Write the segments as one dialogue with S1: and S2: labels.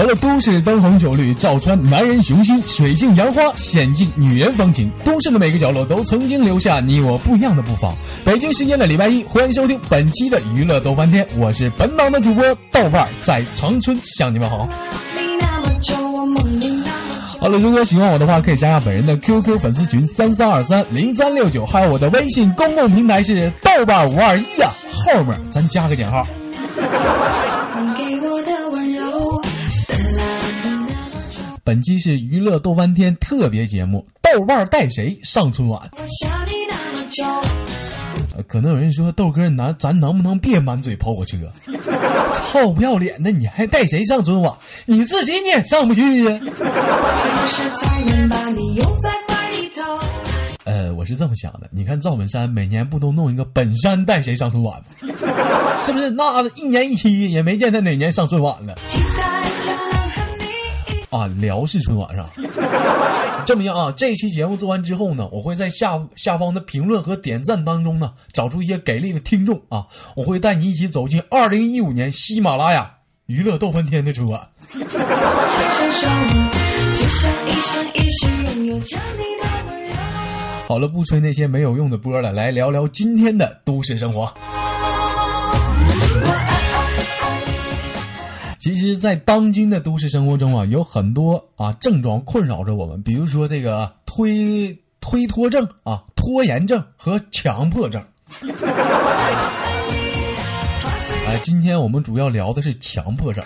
S1: 好了，都市灯红酒绿，照穿男人雄心；水性杨花，显尽女人风情。都市的每个角落都曾经留下你我不一样的步伐。北京时间的礼拜一，欢迎收听本期的娱乐逗翻天，我是本档的主播豆瓣，在长春向你们好。好了，如果喜欢我的话，可以加下本人的 QQ 粉丝群三三二三零三六九，还有我的微信公共平台是豆瓣五二一啊，后面咱加个减号。本期是娱乐逗翻天特别节目，豆瓣带谁上春晚？可能有人说豆哥，咱咱能不能别满嘴跑火车？臭不要脸的，你还带谁上春晚？你自己你也上不去呀。呃，我是这么想的，你看赵本山每年不都弄一个本山带谁上春晚吗？是不是？那一年一期也没见他哪年上春晚了。啊，辽视春晚上，这么样啊？这期节目做完之后呢，我会在下下方的评论和点赞当中呢，找出一些给力的听众啊，我会带你一起走进二零一五年喜马拉雅娱乐逗翻天的春晚。好了，不吹那些没有用的波了，来聊聊今天的都市生活。其实，在当今的都市生活中啊，有很多啊症状困扰着我们，比如说这个推推脱症啊、拖延症和强迫症。哎，今天我们主要聊的是强迫症。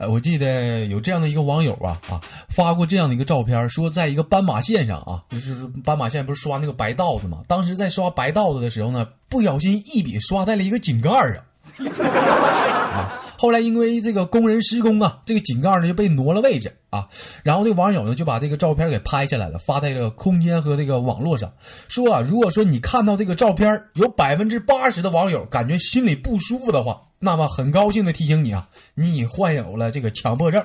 S1: 哎，我记得有这样的一个网友啊啊发过这样的一个照片，说在一个斑马线上啊，就是斑马线不是刷那个白道子嘛？当时在刷白道子的时候呢，不小心一笔刷在了一个井盖上。啊！后来因为这个工人施工啊，这个井盖呢就被挪了位置啊。然后这网友呢就把这个照片给拍下来了，发在这个空间和这个网络上，说啊，如果说你看到这个照片，有百分之八十的网友感觉心里不舒服的话，那么很高兴的提醒你啊，你患有了这个强迫症。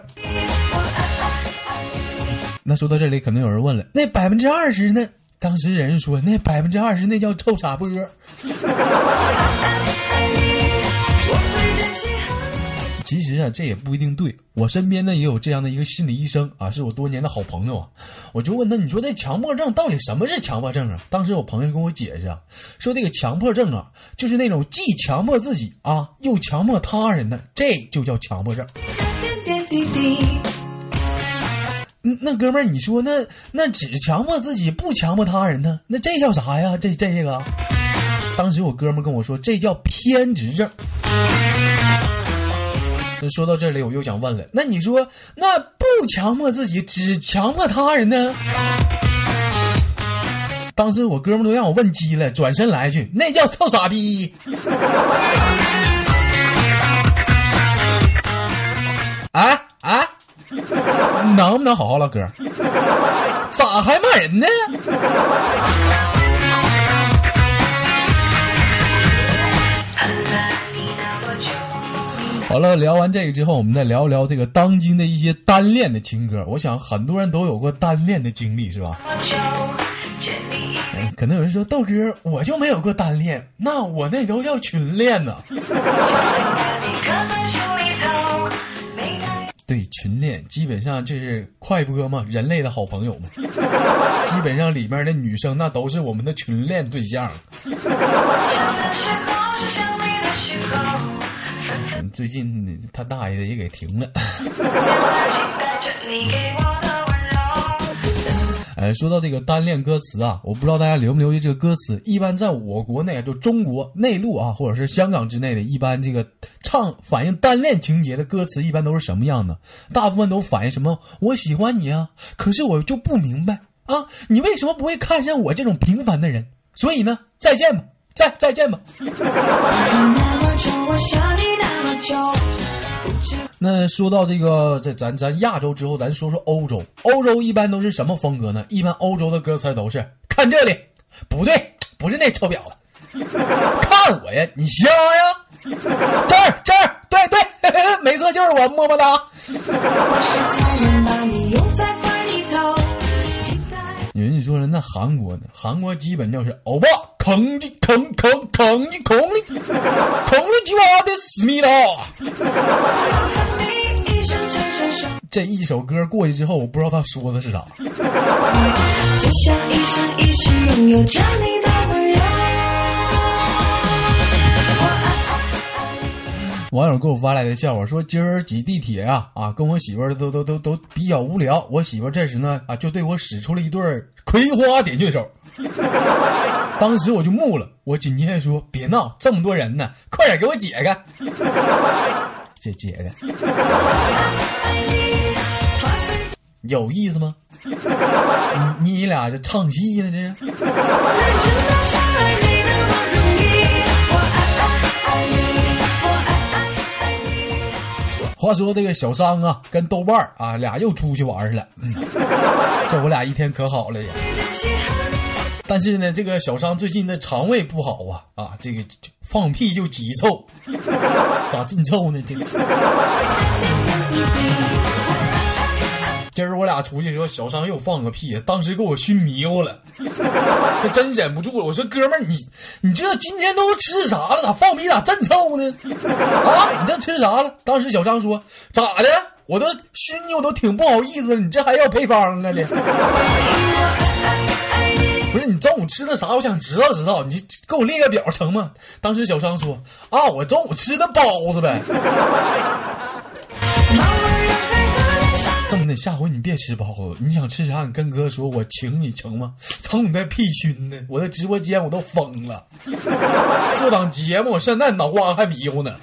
S1: 那说到这里，可能有人问了，那百分之二十呢？当时人说，那百分之二十那叫臭傻波。其实啊，这也不一定对。我身边呢也有这样的一个心理医生啊，是我多年的好朋友啊。我就问他，你说这强迫症到底什么是强迫症啊？当时我朋友跟我解释啊，说这个强迫症啊，就是那种既强迫自己啊，又强迫他人的，这就叫强迫症。嗯，那哥们儿，你说那那只强迫自己不强迫他人呢？那这叫啥呀？这这个？当时我哥们跟我说，这叫偏执症。说到这里，我又想问了，那你说，那不强迫自己，只强迫他人呢？当时我哥们都让我问鸡了，转身来一句，那叫臭傻逼。啊啊，能不能好好唠嗑？咋还骂人呢？好了，聊完这个之后，我们再聊一聊这个当今的一些单恋的情歌。我想很多人都有过单恋的经历，是吧？可能有人说豆哥，我就没有过单恋，那我那都叫群恋呢。对，群恋基本上就是快播嘛，人类的好朋友嘛。基本上里面的女生那都是我们的群恋对象。最近他大爷的也给停了。哎，说到这个单恋歌词啊，我不知道大家留没留意这个歌词。一般在我国内，就中国内陆啊，或者是香港之内的，一般这个唱反映单恋情节的歌词，一般都是什么样的？大部分都反映什么？我喜欢你啊，可是我就不明白啊，你为什么不会看上我这种平凡的人？所以呢，再见吧，再再见吧。那说到这个，这咱咱亚洲之后，咱说说欧洲。欧洲一般都是什么风格呢？一般欧洲的歌词都是看这里，不对，不是那臭婊子，看我呀，你瞎呀？这儿这儿，对对，没错，就是我，么么哒。有人说了，那韩国呢？韩国基本就是欧巴，坑的坑坑坑的坑的，坑的鸡巴的思密达。这一首歌过去之后，我不知道他说的是啥。网友给我发来的笑话说：“今儿挤地铁啊啊，跟我媳妇儿都都都都比较无聊。我媳妇儿这时呢啊，就对我使出了一对葵花点穴手。当时我就木了，我紧接着说：别闹，这么多人呢，快点给我解开。这解开，有意思吗？你你俩这唱戏呢？这是。”话说这个小张啊，跟豆瓣啊俩又出去玩去了。嗯，这我俩一天可好了呀。但是呢，这个小张最近的肠胃不好啊啊，这个放屁就急臭，咋这么臭呢？这个。今儿我俩出去的时候，小张又放个屁，当时给我熏迷糊了，这真忍不住了。我说：“哥们儿，你你这今天都吃啥了？咋放屁咋真臭呢？啊，你这吃啥了？”当时小张说：“咋的？我都熏你，我都挺不好意思，你这还要配方呢？这不是你中午吃的啥？我想知道知道，你给我列个表成吗？”当时小张说：“啊，我中午吃的包子呗。”这么的，下回你别吃包子，你想吃啥？你跟哥说，我请你成吗？成你那屁熏的，我在直播间我都疯了。做档节目，我现在脑瓜还迷糊呢。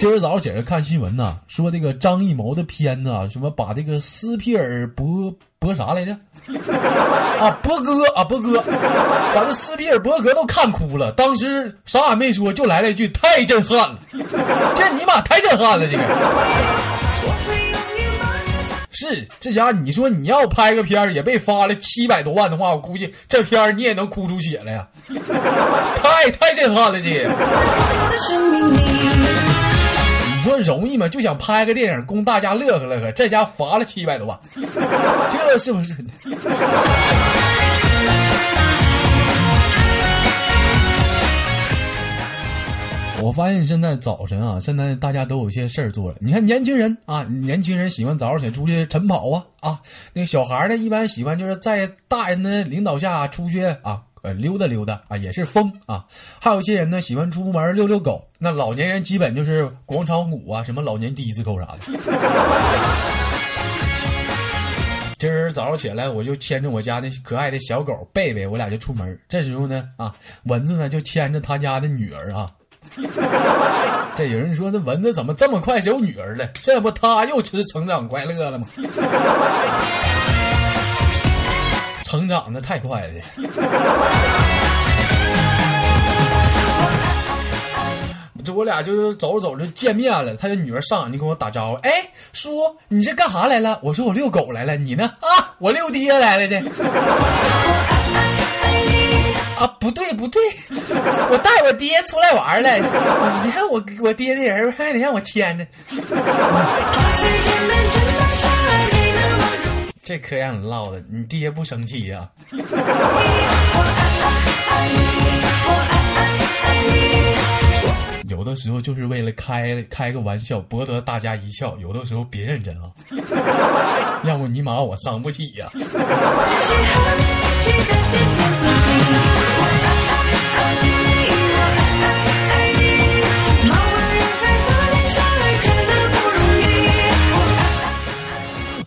S1: 今儿早上起来看新闻呢，说那个张艺谋的片子，什么把这个斯皮尔伯伯啥来着？啊，伯哥啊，伯哥，把这斯皮尔伯格都看哭了。当时啥也没说，就来了一句：“太震撼了！” 这尼玛太震撼了！这个是这家，你说你要拍个片儿也被发了七百多万的话，我估计这片儿你也能哭出血来呀！太太震撼了，这。你说容易吗？就想拍个电影供大家乐呵乐呵，这家罚了七百多万，这是不是？我发现现在早晨啊，现在大家都有些事儿做了。你看年轻人啊，年轻人喜欢早上起来出去晨跑啊啊，那个小孩呢，一般喜欢就是在大人的领导下出去啊。呃，溜达溜达啊，也是疯啊。还有一些人呢，喜欢出门遛遛狗。那老年人基本就是广场舞啊，什么老年迪斯科啥的。今儿早上起来，我就牵着我家那可爱的小狗贝贝，我俩就出门。这时候呢，啊，蚊子呢就牵着他家的女儿啊。这有人说，这蚊子怎么这么快就有女儿了？这不他又吃成长快乐了吗？成长的太快了，这我俩就是走着走着见面了。他的女儿上来就跟我打招呼：“哎，叔，你这干啥来了？”我说：“我遛狗来了。”你呢？啊，我遛爹来了这。啊，不对不对，我带我爹出来玩了。你看我我爹这人还得让我牵着。这嗑让你唠的，你爹不生气呀？有的时候就是为了开开个玩笑，博得大家一笑；有的时候别认真啊，要不尼玛我伤不起呀。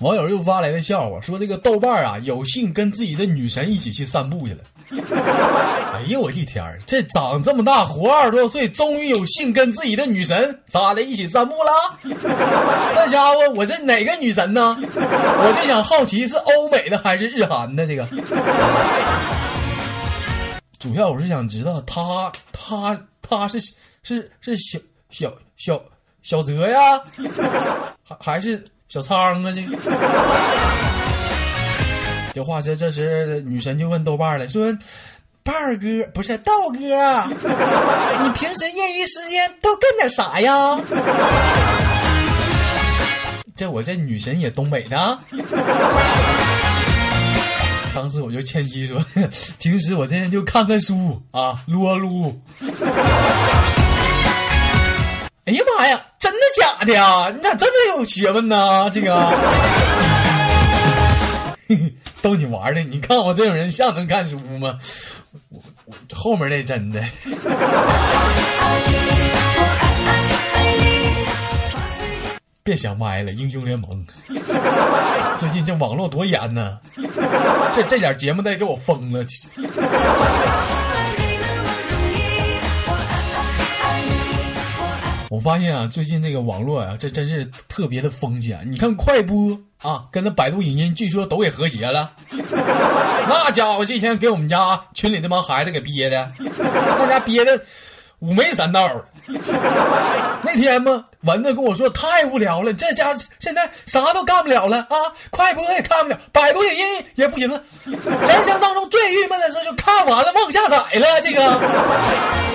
S1: 网友又发来的笑话，说这个豆瓣啊，有幸跟自己的女神一起去散步去了。哎呦我的天儿，这长这么大活二十多岁，终于有幸跟自己的女神咋的一起散步了？这家伙，我这哪个女神呢？我就想好奇是欧美的还是日韩的这个？主要我是想知道他他他是是是小小小小泽呀，还还是？小仓啊，这。这话这这时女神就问豆瓣了，说：“瓣儿哥不是道哥，你平时业余时间都干点啥呀？”这我这女神也东北的。当时我就谦虚说：“ 平时我这人就看看书啊，撸啊撸。”哎呀！真的假的呀？你咋这么有学问呢？这个 逗你玩的。你看我这种人像能看书吗？我我后面那真的。别想歪了，英雄联盟。最近这网络多严呢，这这点节目得给我封了。我发现啊，最近那个网络啊，这真是特别的风险。你看快播啊，跟那百度影音，据说都给和谐了。那家伙这天给我们家群里那帮孩子给憋的，那家憋的五眉三道。那天嘛，蚊子跟我说太无聊了，这家现在啥都干不了了啊，快播也看不了，百度影音也不行了。人生当中最郁闷的事就看完了忘下载了，这个。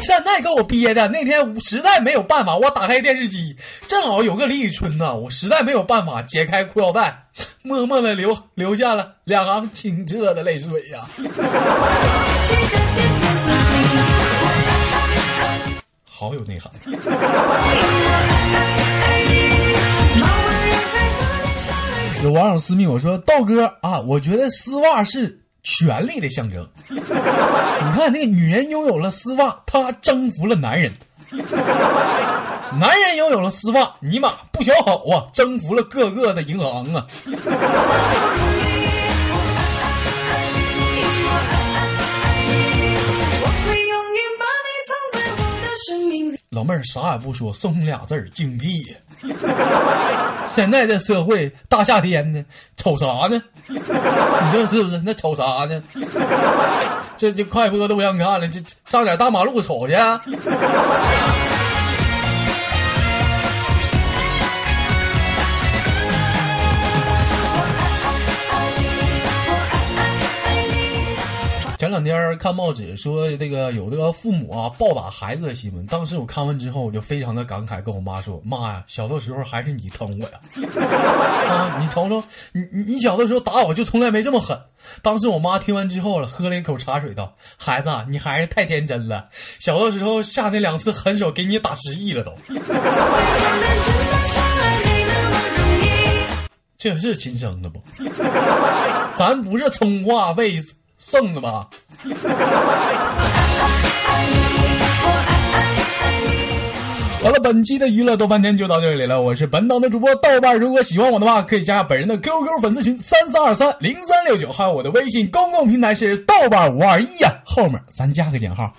S1: 现在给我憋的，那天实在没有办法，我打开电视机，正好有个李宇春呢，我实在没有办法解开裤腰带，默默的流流下了两行清澈的泪水呀。好有内涵。有网友私密我说：“道哥啊，我觉得丝袜是。”权力的象征，你看那个女人拥有了丝袜，她征服了男人；男人拥有了丝袜，尼玛不小好啊，征服了各个的银行啊！老妹儿啥也不说，送你俩字儿：精辟。现在这社会，大夏天的，瞅啥呢？你说是不是？那瞅啥呢？这这快播都不让看了，这上点大马路瞅去。前两天看报纸说，这个有这个父母啊暴打孩子的新闻。当时我看完之后，我就非常的感慨，跟我妈说：“妈呀，小的时候还是你疼我呀！啊，你瞅瞅，你你小的时候打我就从来没这么狠。”当时我妈听完之后了，喝了一口茶水，道：“孩子，你还是太天真了。小的时候下那两次狠手，给你打失忆了都。”这是亲生的不？咱不是充话费。送的吧。好了，本期的娱乐豆瓣天就到这里了。我是本档的主播豆瓣，如果喜欢我的话，可以加本人的 QQ 粉丝群三四二三零三六九，还有我的微信公共平台是豆瓣五二一呀，后面咱加个减号。